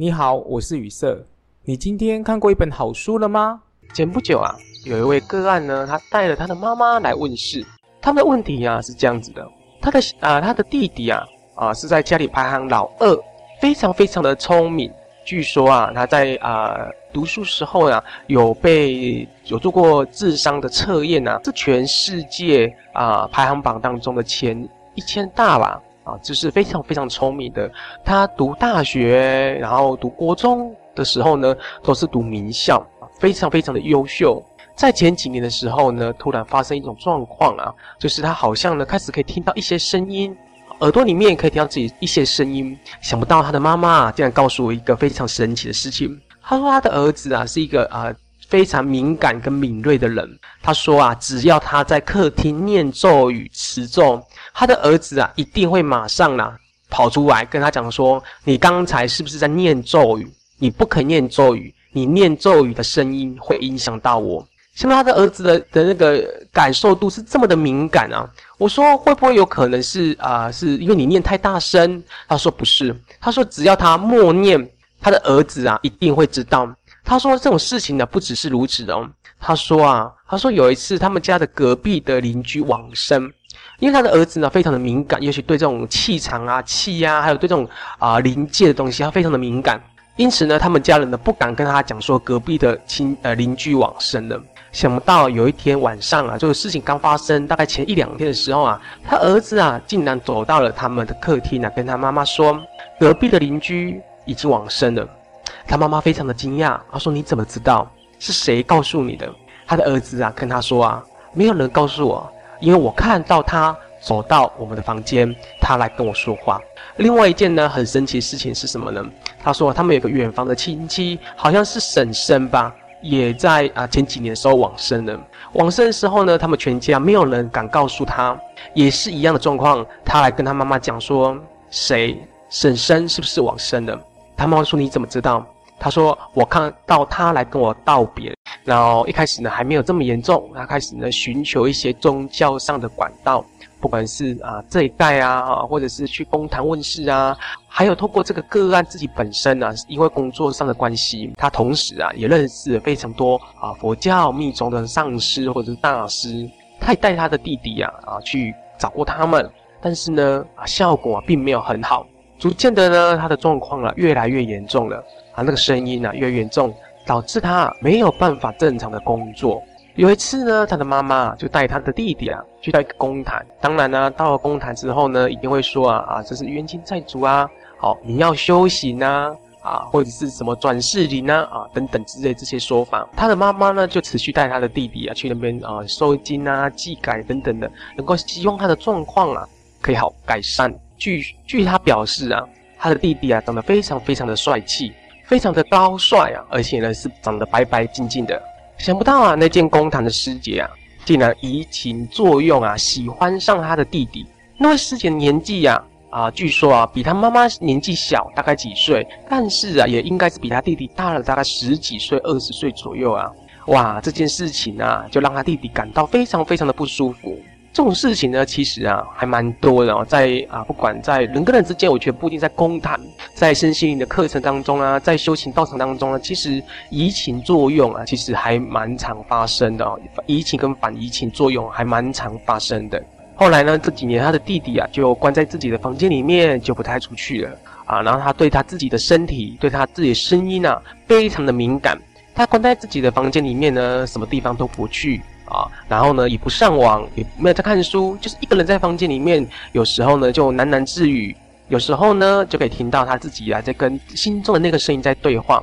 你好，我是雨色。你今天看过一本好书了吗？前不久啊，有一位个案呢，他带了他的妈妈来问事。他们的问题啊是这样子的：他的啊、他的弟弟啊啊是在家里排行老二，非常非常的聪明。据说啊，他在啊、呃、读书时候啊，有被有做过智商的测验啊，是全世界啊、排行榜当中的前一千大吧。啊，就是非常非常聪明的。他读大学，然后读国中的时候呢，都是读名校，非常非常的优秀。在前几年的时候呢，突然发生一种状况啊，就是他好像呢开始可以听到一些声音，耳朵里面可以听到自己一些声音。想不到他的妈妈，竟然告诉我一个非常神奇的事情。他说他的儿子啊是一个啊非常敏感跟敏锐的人。他说啊，只要他在客厅念咒语持咒。他的儿子啊，一定会马上啊跑出来跟他讲说：“你刚才是不是在念咒语？你不可以念咒语，你念咒语的声音会影响到我。”像他的儿子的的那个感受度是这么的敏感啊！我说会不会有可能是啊、是因为你念太大声？他说不是，他说只要他默念，他的儿子啊一定会知道。他说这种事情呢不只是如此哦。他说啊，他说有一次他们家的隔壁的邻居往生。因为他的儿子呢，非常的敏感，尤其对这种气场啊、气呀、啊，还有对这种啊灵界的东西，他非常的敏感。因此呢，他们家人呢不敢跟他讲说隔壁的亲呃邻居往生了。想不到有一天晚上啊，这个事情刚发生，大概前一两天的时候啊，他儿子啊竟然走到了他们的客厅啊，跟他妈妈说隔壁的邻居已经往生了。他妈妈非常的惊讶，他说：“你怎么知道？是谁告诉你的？”他的儿子啊跟他说啊：“没有人告诉我。”因为我看到他走到我们的房间，他来跟我说话。另外一件呢，很神奇的事情是什么呢？他说他们有个远房的亲戚，好像是婶婶吧，也在啊前几年的时候往生了。往生的时候呢，他们全家没有人敢告诉他，也是一样的状况。他来跟他妈妈讲说，谁婶婶是不是往生了？他妈妈说你怎么知道？他说我看到他来跟我道别。然后一开始呢还没有这么严重，他开始呢寻求一些宗教上的管道，不管是啊这一代啊，或者是去公堂问事啊，还有透过这个个案自己本身啊，因为工作上的关系，他同时啊也认识了非常多啊佛教密宗的上师或者是大师，他也带他的弟弟啊啊去找过他们，但是呢啊效果啊并没有很好，逐渐的呢他的状况啊越来越严重了啊那个声音啊越严重。导致他没有办法正常的工作。有一次呢，他的妈妈就带他的弟弟啊去到一个公坛。当然呢，到了公坛之后呢，一定会说啊啊，这是冤亲债主啊，好，你要修行啊啊，或者是什么转世灵啊啊等等之类这些说法。他的妈妈呢就持续带他的弟弟啊去那边啊收金啊祭改等等的，能够希望他的状况啊可以好改善。据据他表示啊，他的弟弟啊长得非常非常的帅气。非常的高帅啊，而且呢是长得白白净净的。想不到啊，那间公堂的师姐啊，竟然移情作用啊，喜欢上他的弟弟。那位师姐的年纪呀，啊，据说啊比他妈妈年纪小大概几岁，但是啊也应该是比他弟弟大了大概十几岁、二十岁左右啊。哇，这件事情啊，就让他弟弟感到非常非常的不舒服。这种事情呢，其实啊还蛮多的哦，在啊不管在人跟人之间，我觉得不一定在宫坛，在身心灵的课程当中啊，在修行道场当中啊，其实移情作用啊，其实还蛮常发生的哦。移情跟反移情作用还蛮常发生的。后来呢，这几年他的弟弟啊，就关在自己的房间里面，就不太出去了啊。然后他对他自己的身体，对他自己的声音啊，非常的敏感。他关在自己的房间里面呢，什么地方都不去。啊，然后呢，也不上网，也没有在看书，就是一个人在房间里面。有时候呢，就喃喃自语；有时候呢，就可以听到他自己啊，在跟心中的那个声音在对话。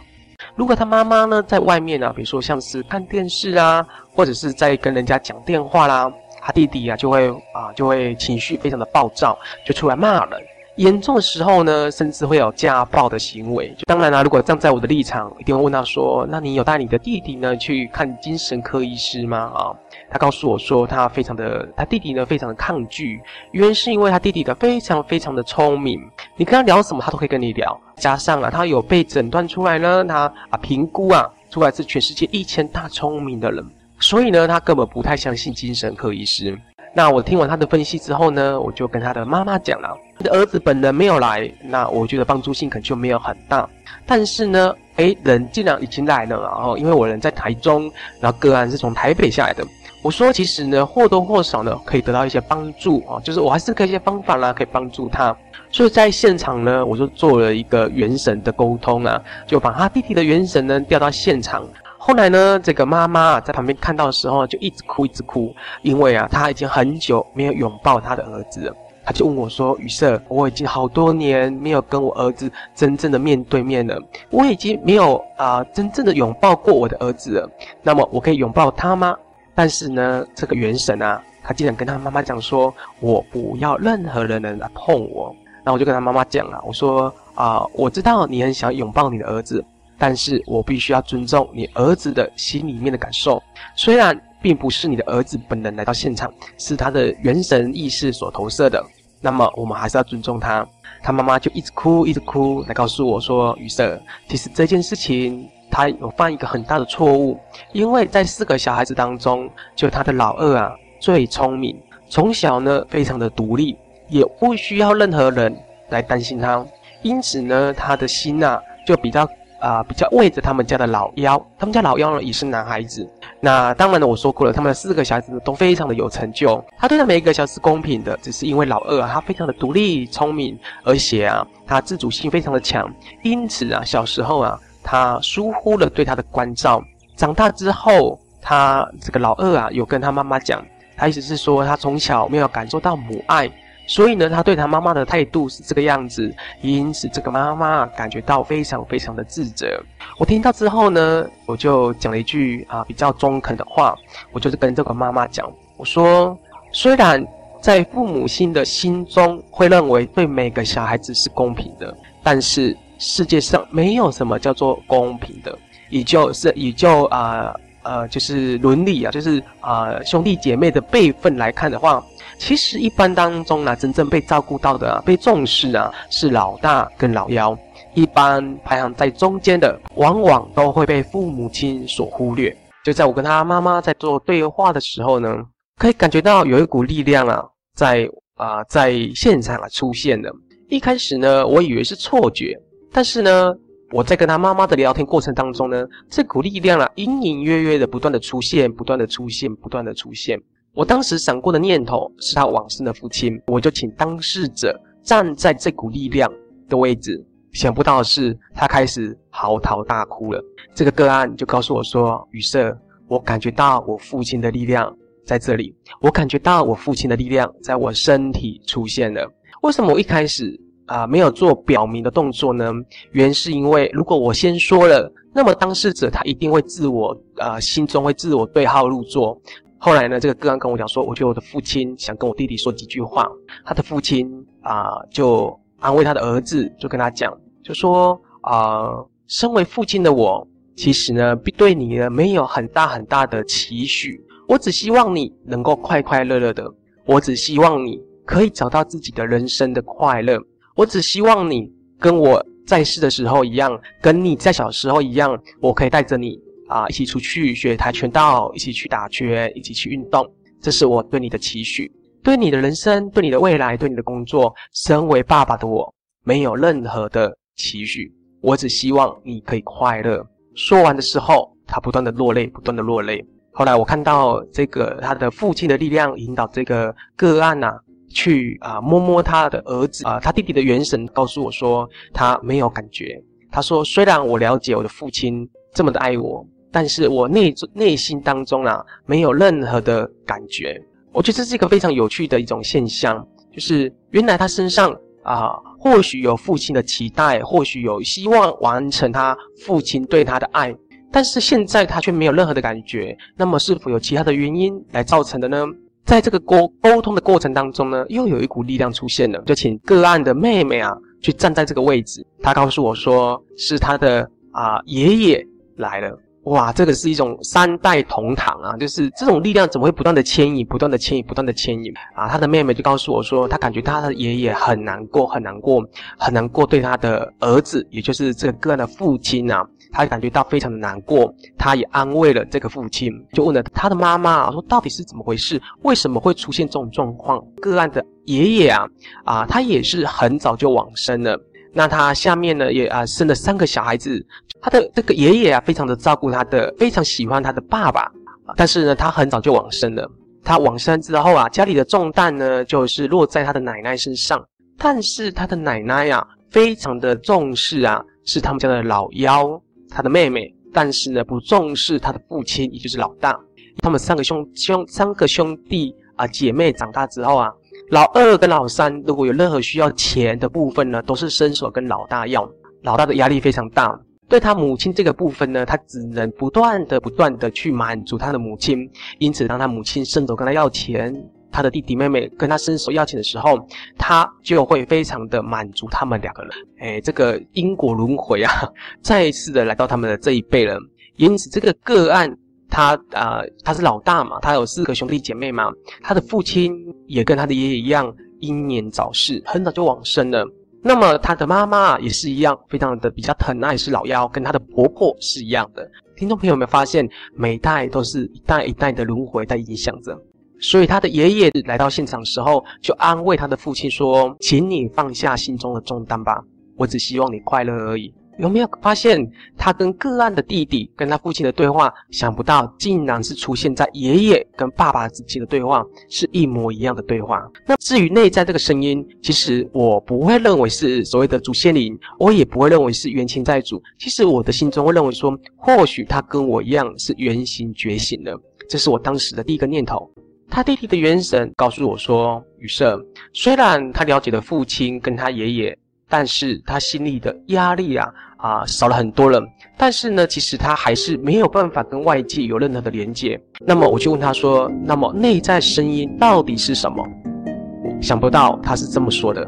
如果他妈妈呢，在外面啊，比如说像是看电视啊，或者是在跟人家讲电话啦，他弟弟啊，就会啊，就会情绪非常的暴躁，就出来骂人。严重的时候呢，甚至会有家暴的行为。就当然啦、啊，如果站在我的立场，一定会问他说：“那你有带你的弟弟呢去看精神科医师吗？”啊，他告诉我说，他非常的，他弟弟呢非常的抗拒，原因是因为他弟弟的非常非常的聪明，你跟他聊什么，他都可以跟你聊。加上啊，他有被诊断出来呢，他啊评估啊出来是全世界一千大聪明的人，所以呢，他根本不太相信精神科医师。那我听完他的分析之后呢，我就跟他的妈妈讲了，他的儿子本人没有来，那我觉得帮助性可能就没有很大。但是呢，诶，人既然已经来了，然后因为我人在台中，然后个案是从台北下来的，我说其实呢，或多或少呢，可以得到一些帮助啊，就是我还是可以一些方法啦，可以帮助他。所以在现场呢，我就做了一个元神的沟通啊，就把他弟弟的元神呢调到现场。后来呢，这个妈妈在旁边看到的时候，就一直哭，一直哭，因为啊，她已经很久没有拥抱她的儿子了。她就问我说：“雨色，我已经好多年没有跟我儿子真正的面对面了，我已经没有啊、真正的拥抱过我的儿子了。那么，我可以拥抱他吗？”但是呢，这个元神啊，他竟然跟他妈妈讲说：“我不要任何人能来碰我。”那我就跟他妈妈讲了，我说：“啊、我知道你很想拥抱你的儿子。”但是我必须要尊重你儿子的心里面的感受，虽然并不是你的儿子本人来到现场，是他的元神意识所投射的，那么我们还是要尊重他。他妈妈就一直哭，一直哭，来告诉我说：“雨色，其实这件事情他有犯一个很大的错误，因为在四个小孩子当中，就他的老二啊最聪明，从小呢非常的独立，也不需要任何人来担心他，因此呢他的心啊就比较。”啊、比较为着他们家的老幺，他们家老幺呢也是男孩子。那当然呢，我说过了，他们四个小孩子都非常的有成就。他对待每一个小孩是公平的，只是因为老二啊，他非常的独立聪明，而且啊，他自主性非常的强。因此啊，小时候啊，他疏忽了对他的关照。长大之后，他这个老二啊，有跟他妈妈讲，他意思是说，他从小没有感受到母爱。所以呢，他对他妈妈的态度是这个样子，因此这个妈妈感觉到非常非常的自责。我听到之后呢，我就讲了一句啊比较中肯的话，我就是跟这个妈妈讲，我说，虽然在父母亲的心中会认为对每个小孩子是公平的，但是世界上没有什么叫做公平的，也就是也就啊呃，就是伦理啊，就是啊、兄弟姐妹的辈分来看的话。其实一般当中呢，真正被照顾到的、啊、被重视啊，是老大跟老幺。一般排行在中间的，往往都会被父母亲所忽略。就在我跟他妈妈在做对话的时候呢，可以感觉到有一股力量啊，在啊、在现场啊出现了。一开始呢，我以为是错觉，但是呢，我在跟他妈妈的聊天过程当中呢，这股力量啊，隐隐约约的不断的出现，不断的出现，不断的出现。我当时闪过的念头是他往生的父亲，我就请当事者站在这股力量的位置。想不到的是，他开始嚎啕大哭了。这个个案就告诉我说：“宇色，我感觉到我父亲的力量在这里，我感觉到我父亲的力量在我身体出现了。为什么我一开始啊、没有做表明的动作呢？原是因为如果我先说了，那么当事者他一定会自我啊、心中会自我对号入座。”后来呢，这个个案跟我讲说，我觉得我的父亲想跟我弟弟说几句话。他的父亲啊、就安慰他的儿子，就跟他讲，就说啊、身为父亲的我，其实呢，对你呢没有很大很大的期许。我只希望你能够快快乐乐的，我只希望你可以找到自己的人生的快乐。我只希望你跟我在世的时候一样，跟你在小时候一样，我可以带着你。啊，一起出去学跆拳道，一起去打拳，一起去运动，这是我对你的期许，对你的人生，对你的未来，对你的工作。身为爸爸的我，没有任何的期许，我只希望你可以快乐。说完的时候，他不断的落泪，不断的落泪。后来我看到这个他的父亲的力量引导这个个案呐、去啊摸摸他的儿子啊，他弟弟的元神告诉我说他没有感觉。他说，虽然我了解我的父亲这么的爱我。但是我内内心当中啊，没有任何的感觉。我觉得这是一个非常有趣的一种现象，就是原来他身上啊，或许有父亲的期待，或许有希望完成他父亲对他的爱，但是现在他却没有任何的感觉。那么是否有其他的原因来造成的呢？在这个沟沟通的过程当中呢，又有一股力量出现了，就请个案的妹妹啊去站在这个位置。她告诉我说，是她的啊爷爷来了。哇，这个是一种三代同堂啊，就是这种力量怎么会不断的牵引，不断的牵引，不断的牵引啊？他的妹妹就告诉我说，他感觉他的爷爷很难过，很难过，很难过，对他的儿子，也就是这个个案的父亲啊，他感觉到非常的难过。他也安慰了这个父亲，就问了他的妈妈说，到底是怎么回事？为什么会出现这种状况？个案的爷爷啊，啊，他也是很早就往生了。那他下面呢，也啊生了三个小孩子。他的这个爷爷啊，非常的照顾他的，非常喜欢他的爸爸。但是呢，他很早就往生了。他往生之后啊，家里的重担呢，就是落在他的奶奶身上。但是他的奶奶啊，非常的重视啊，是他们家的老幺，他的妹妹。但是呢，不重视他的父亲，也就是老大。他们三个兄兄三个兄弟啊姐妹长大之后啊。老二跟老三如果有任何需要钱的部分呢，都是伸手跟老大要。老大的压力非常大，对他母亲这个部分呢，他只能不断的、不断的去满足他的母亲。因此，当他母亲伸手跟他要钱，他的弟弟妹妹跟他伸手要钱的时候，他就会非常的满足他们两个人。哎，这个因果轮回啊，再一次的来到他们的这一辈了。因此，这个个案。他啊、他是老大嘛，他有四个兄弟姐妹嘛。他的父亲也跟他的爷爷一样英年早逝，很早就往生了。那么他的妈妈也是一样，非常的比较疼爱是老幺，跟他的婆婆是一样的。听众朋友有没有发现，每代都是一代一代的轮回在影响着？所以他的爷爷来到现场的时候，就安慰他的父亲说：“请你放下心中的重担吧，我只希望你快乐而已。”有没有发现他跟个案的弟弟跟他父亲的对话？想不到竟然是出现在爷爷跟爸爸之间的对话，是一模一样的对话。那至于内在这个声音，其实我不会认为是所谓的祖先灵，我也不会认为是冤亲债主。其实我的心中会认为说，或许他跟我一样是原型觉醒了。这是我当时的第一个念头。他弟弟的元神告诉我说：“宇色，虽然他了解了父亲跟他爷爷，但是他心里的压力啊。”啊，少了很多了。但是呢，其实他还是没有办法跟外界有任何的连接。那么我就问他说：“那么内在声音到底是什么？”想不到他是这么说的。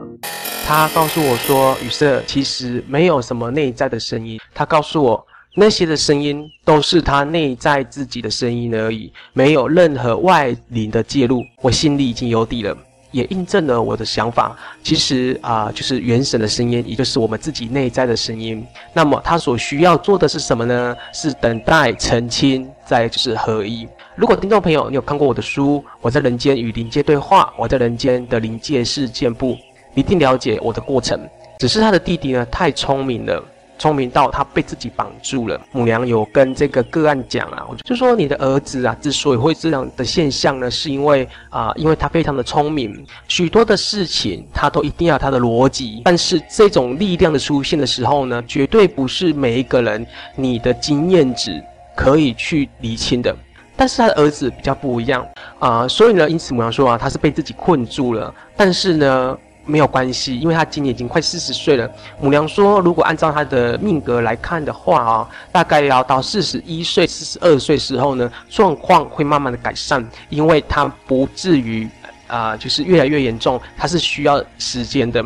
他告诉我说：“宇色，其实没有什么内在的声音。他告诉我，那些的声音都是他内在自己的声音而已，没有任何外灵的介入。我心里已经有底了。”也印证了我的想法，其实啊、就是元神的声音，也就是我们自己内在的声音。那么他所需要做的是什么呢？是等待澄清，再就是合一。如果听众朋友你有看过我的书《我在人间与灵界对话》，我在人间的灵界事件簿，一定了解我的过程。只是他的弟弟呢，太聪明了。聪明到他被自己绑住了。母娘有跟这个个案讲啊，就说你的儿子啊，之所以会这样的现象呢，是因为啊、因为他非常的聪明，许多的事情他都一定要他的逻辑。但是这种力量的出现的时候呢，绝对不是每一个人你的经验值可以去厘清的。但是他的儿子比较不一样啊、所以呢，因此母娘说啊，他是被自己困住了。但是呢。没有关系，因为他今年已经快四十岁了。母娘说，如果按照他的命格来看的话啊、大概要到四十一岁、四十二岁时候呢，状况会慢慢的改善，因为他不至于啊、就是越来越严重，他是需要时间的。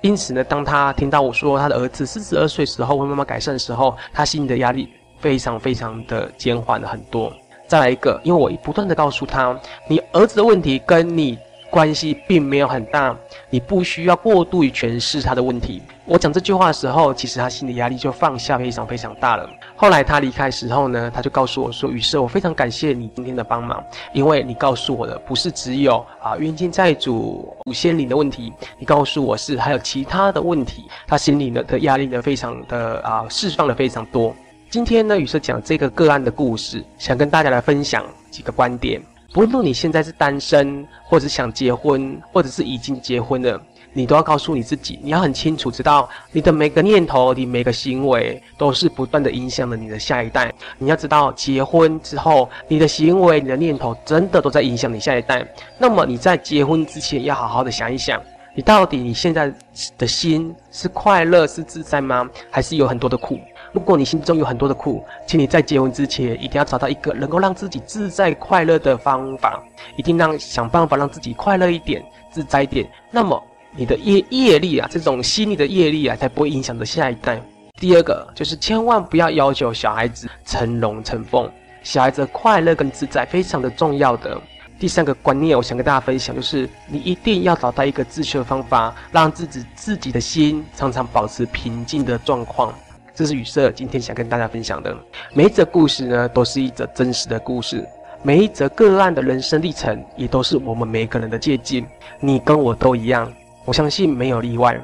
因此呢，当他听到我说他的儿子四十二岁时候会慢慢改善的时候，他心里的压力非常非常的减缓了很多。再来一个，因为我不断的告诉他，你儿子的问题跟你。关系并没有很大，你不需要过度于诠释他的问题。我讲这句话的时候，其实他心理压力就放下非常非常大了。后来他离开的时候呢，他就告诉我说：“雨色，我非常感谢你今天的帮忙，因为你告诉我的不是只有啊冤亲债主、祖先灵的问题，你告诉我是还有其他的问题。他心里呢的压力呢非常的啊释放了非常多。今天呢，雨色讲这个个案的故事，想跟大家来分享几个观点。”不论你现在是单身，或者是想结婚，或者是已经结婚了，你都要告诉你自己，你要很清楚知道，你的每个念头，你每个行为，都是不断的影响了你的下一代。你要知道，结婚之后，你的行为、你的念头，真的都在影响你下一代。那么你在结婚之前，要好好的想一想，你到底你现在的心是快乐、是自在吗？还是有很多的苦？如果你心中有很多的苦，请你在结婚之前一定要找到一个能够让自己自在快乐的方法，一定让想办法让自己快乐一点、自在一点。那么你的业业力啊，这种心理的业力啊，才不会影响着下一代。第二个就是千万不要要求小孩子成龙成凤，小孩子快乐跟自在非常的重要的。第三个观念，我想跟大家分享，就是你一定要找到一个自修的方法，让自己自己的心常常保持平静的状况。这是雨色今天想跟大家分享的。每一则故事呢，都是一则真实的故事；每一则个案的人生历程，也都是我们每一个人的借鉴。你跟我都一样，我相信没有例外。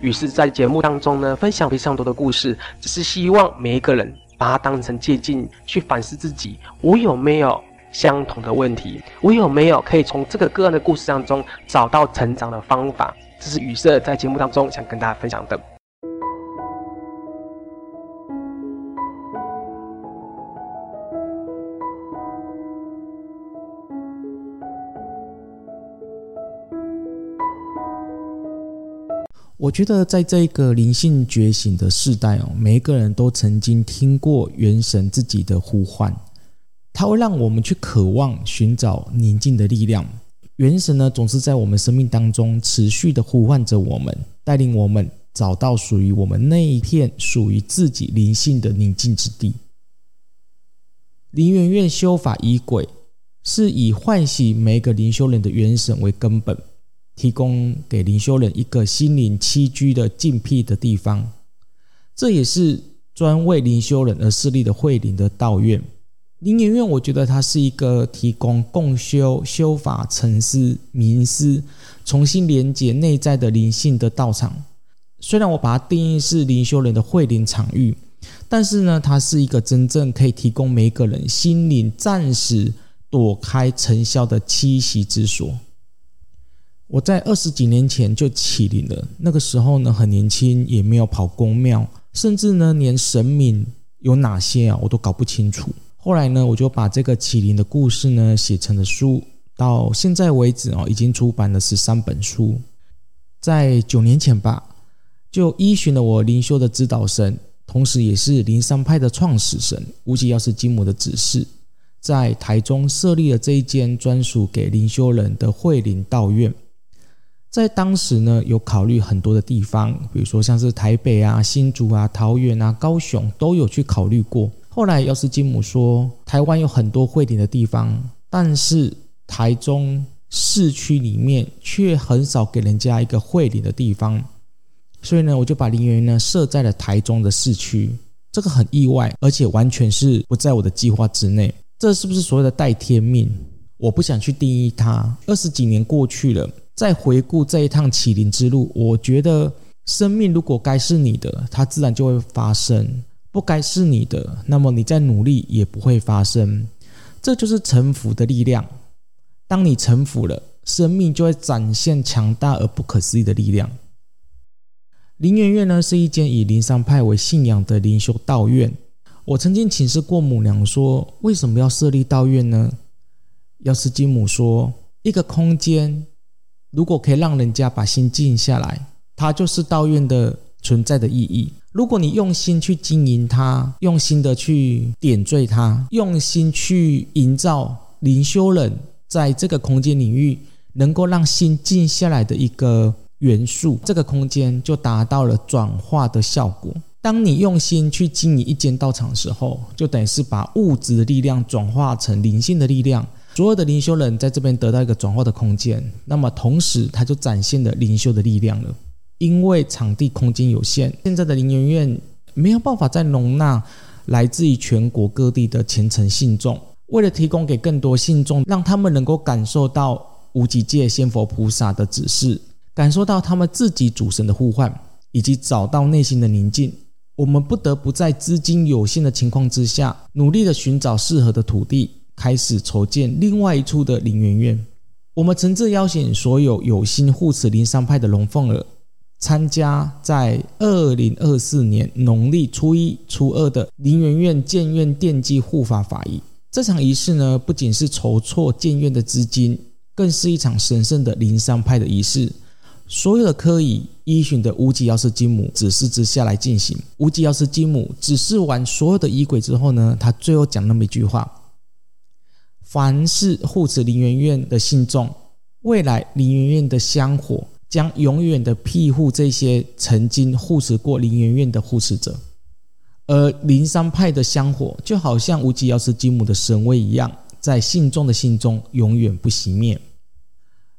于是，在节目当中呢，分享非常多的故事，只是希望每一个人把它当成借鉴，去反思自己，我有没有相同的问题？我有没有可以从这个个案的故事当中找到成长的方法？这是雨色在节目当中想跟大家分享的。我觉得在这个灵性觉醒的时代哦，每一个人都曾经听过元神自己的呼唤。它会让我们去渴望寻找宁静的力量。元神呢，总是在我们生命当中持续的呼唤着我们，带领我们找到属于我们那一片属于自己灵性的宁静之地。灵元院修法仪轨是以唤醒每个灵修人的元神为根本，提供给灵修人一个心灵栖居的静僻的地方。这也是专为灵修人而设立的慧灵的道院。灵元院，我觉得它是一个提供共修、修法、沉思、冥思、重新连接内在的灵性的道场。虽然我把它定义是灵修人的会灵场域，但是呢，它是一个真正可以提供每一个人心灵暂时躲开尘嚣的栖息之所。我在二十几年前就起灵了，那个时候呢，很年轻，也没有跑宫庙，甚至呢，连神明有哪些啊，我都搞不清楚。后来呢，我就把这个麒麟的故事呢写成了书，到现在为止哦，已经出版了十三本书。在九年前吧，就依循了我灵修的指导神，同时也是灵山派的创始神无极药师金母的指示，在台中设立了这一间专属给灵修人的慧灵道院。在当时呢，有考虑很多的地方，比如说像是台北啊、新竹啊、桃园啊、高雄，都有去考虑过。后来药师金母说，台湾有很多慧灵的地方，但是台中市区里面却很少给人家一个慧灵的地方，所以呢，我就把灵元院呢设在了台中的市区。这个很意外，而且完全是不在我的计划之内。这是不是所谓的待天命？我不想去定义它。二十几年过去了，再回顾这一趟启灵之路，我觉得生命如果该是你的，它自然就会发生。不该是你的，那么你再努力也不会发生。这就是臣服的力量。当你臣服了，生命就会展现强大而不可思议的力量。灵元院呢，是一间以灵山派为信仰的灵修道院。我曾经请示过母娘说，为什么要设立道院呢？药师金母说，一个空间如果可以让人家把心静下来，它就是道院的存在的意义。如果你用心去经营它，用心的去点缀它，用心去营造灵修人在这个空间领域能够让心静下来的一个元素，这个空间就达到了转化的效果。当你用心去经营一间道场的时候，就等于是把物质的力量转化成灵性的力量，所有的灵修人在这边得到一个转化的空间，那么同时它就展现了灵修的力量了。因为场地空间有限，现在的灵元院没有办法再容纳来自于全国各地的虔诚信众。为了提供给更多信众，让他们能够感受到无极界仙佛菩萨的指示，感受到他们自己主神的呼唤，以及找到内心的宁静，我们不得不在资金有限的情况之下，努力的寻找适合的土地，开始筹建另外一处的灵元院。我们诚挚邀请所有有心护持灵山派的龙凤儿。参加在二零二四年农历初一、初二的林园院建院奠基护法法仪。这场仪式呢，不仅是筹措建院的资金，更是一场神圣的灵山派的仪式。所有的科仪依循的无极药师金母指示之下来进行。无极药师金母指示完所有的仪轨之后呢，他最后讲那么一句话：凡是护持林园院的信众，未来林园院的香火。将永远的庇护这些曾经护持过林元院的护持者。而灵山派的香火就好像无极药师金母的神威一样，在信众的心中永远不熄灭。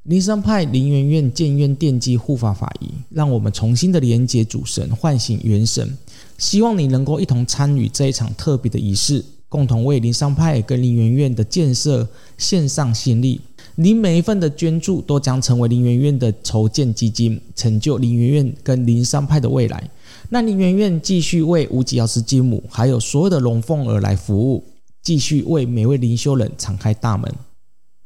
灵山派灵源院建院奠基护法法仪，让我们重新的连接主神，唤醒元神。希望你能够一同参与这一场特别的仪式，共同为灵山派跟灵源院的建设献上心力。您每一份的捐助都将成为灵源院的筹建基金，成就灵源院跟灵山派的未来。那灵源院继续为无极药师金母，还有所有的龙凤儿来服务，继续为每位灵修人敞开大门。